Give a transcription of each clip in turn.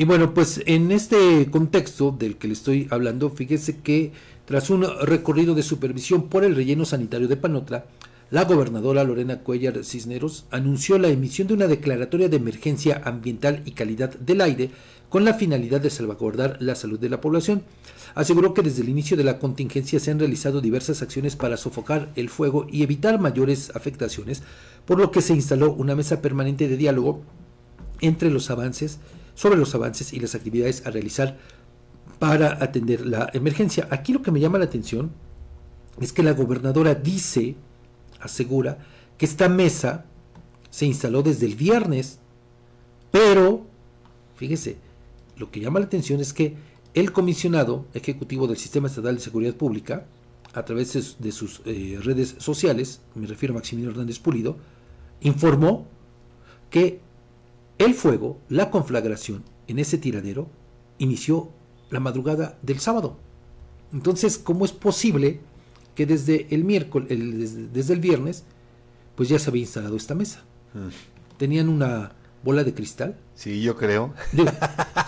Y bueno, pues en este contexto del que le estoy hablando, fíjese que tras un recorrido de supervisión por el relleno sanitario de Panotra, la gobernadora Lorena Cuellar Cisneros anunció la emisión de una declaratoria de emergencia ambiental y calidad del aire con la finalidad de salvaguardar la salud de la población. Aseguró que desde el inicio de la contingencia se han realizado diversas acciones para sofocar el fuego y evitar mayores afectaciones, por lo que se instaló una mesa permanente de diálogo entre los avances, sobre los avances y las actividades a realizar para atender la emergencia. Aquí lo que me llama la atención es que la gobernadora dice asegura que esta mesa se instaló desde el viernes, pero, fíjese, lo que llama la atención es que el comisionado ejecutivo del Sistema Estatal de Seguridad Pública, a través de, sus eh, redes sociales, me refiero a Maximiliano Hernández Pulido, informó que el fuego, la conflagración en ese tiradero, inició la madrugada del sábado. Entonces, ¿cómo es posible que desde el miércoles, desde, el viernes, pues ya se había instalado esta mesa. Mm. Tenían una bola de cristal. Sí, yo creo.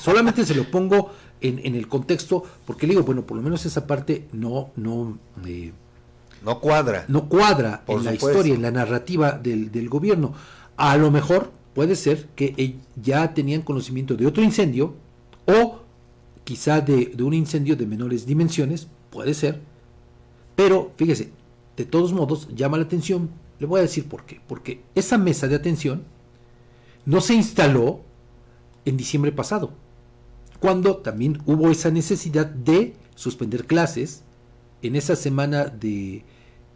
solamente se lo pongo en, el contexto, porque le digo, bueno, por lo menos esa parte no, no, eh, no cuadra. No cuadra en la historia, en la narrativa del, del, gobierno. A lo mejor puede ser que ya tenían conocimiento de otro incendio o quizá de, de un incendio de menores dimensiones, puede ser, pero fíjese, de todos modos llama la atención, le voy a decir por qué. Porque esa mesa de atención no se instaló en diciembre pasado, cuando también hubo esa necesidad de suspender clases en esa semana de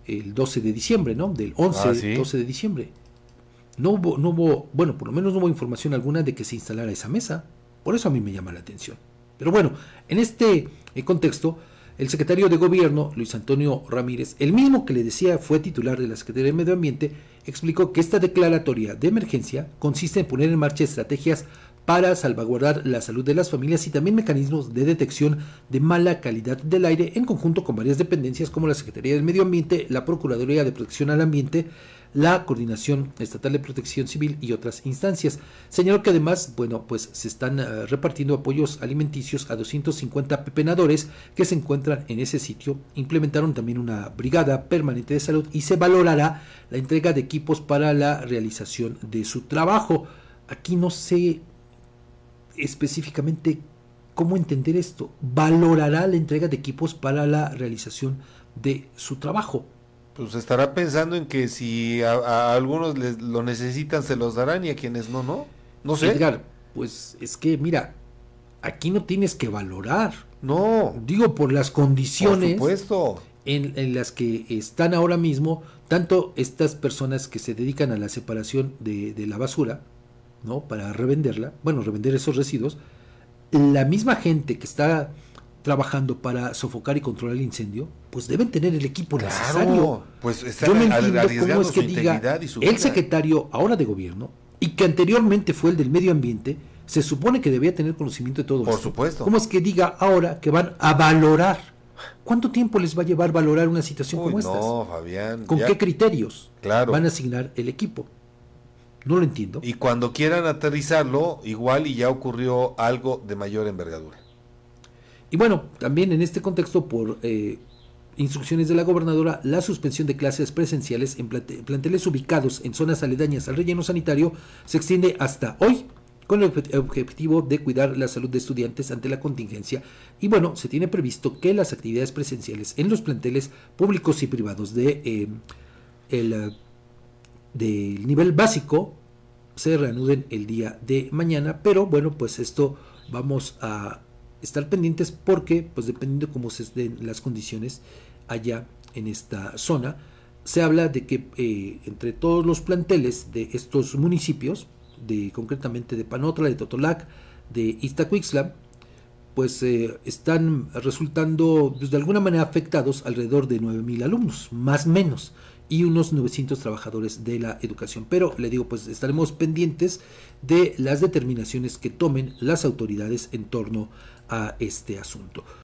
el 12 de diciembre, ¿no? Del 11, 12 ah, de diciembre. No hubo, no hubo, bueno, por lo menos no hubo información alguna de que se instalara esa mesa. Por eso a mí me llama la atención. Pero bueno, en este eh, contexto, el secretario de Gobierno, Luis Antonio Ramírez, el mismo que le decía fue titular de la Secretaría de Medio Ambiente, explicó que esta declaratoria de emergencia consiste en poner en marcha estrategias para salvaguardar la salud de las familias y también mecanismos de detección de mala calidad del aire en conjunto con varias dependencias como la Secretaría del Medio Ambiente, la Procuraduría de Protección al Ambiente, la Coordinación Estatal de Protección Civil y otras instancias. Señaló que además, bueno, pues se están eh, repartiendo apoyos alimenticios a 250 pepenadores que se encuentran en ese sitio. Implementaron también una brigada permanente de salud y se valorará la entrega de equipos para la realización de su trabajo. Aquí no sé específicamente cómo entender esto. Valorará la entrega de equipos para la realización de su trabajo. Pues estará pensando en que si a, algunos les, lo necesitan se los darán y a quienes no, no. No sé. Edgar, pues es que mira, aquí no tienes que valorar. No. Digo, por las condiciones En, las que están ahora mismo, tanto estas personas que se dedican a la separación de, de la basura, ¿no? Para revenderla, bueno, revender esos residuos, la misma gente que está trabajando para sofocar y controlar el incendio, pues deben tener el equipo necesario. Pues Yo me entiendo cómo es que diga el secretario ahora de gobierno y que anteriormente fue el del medio ambiente, se supone que debía tener conocimiento de todo Por supuesto. ¿Cómo es que diga ahora que van a valorar? ¿Cuánto tiempo les va a llevar valorar una situación como esta? No, Fabián. ¿Con qué criterios claro. van a asignar el equipo? No lo entiendo. Y cuando quieran aterrizarlo, igual y ya ocurrió algo de mayor envergadura. Y bueno, también en este contexto, por eh, instrucciones de la gobernadora, la suspensión de clases presenciales en planteles ubicados en zonas aledañas al relleno sanitario se extiende hasta hoy con el objetivo de cuidar la salud de estudiantes ante la contingencia. Y bueno, se tiene previsto que las actividades presenciales en los planteles públicos y privados de, eh, el, del nivel básico se reanuden el día de mañana, pero bueno, pues esto vamos a estar pendientes porque, pues dependiendo cómo se den las condiciones allá en esta zona, se habla de que eh, entre todos los planteles de estos municipios, de concretamente de Panotla, de Totolac, de Iztacuixla, pues eh, están resultando pues, de alguna manera afectados alrededor de 9.000 alumnos, más o menos, y unos 900 trabajadores de la educación. Pero le digo, pues estaremos pendientes de las determinaciones que tomen las autoridades en torno a este asunto.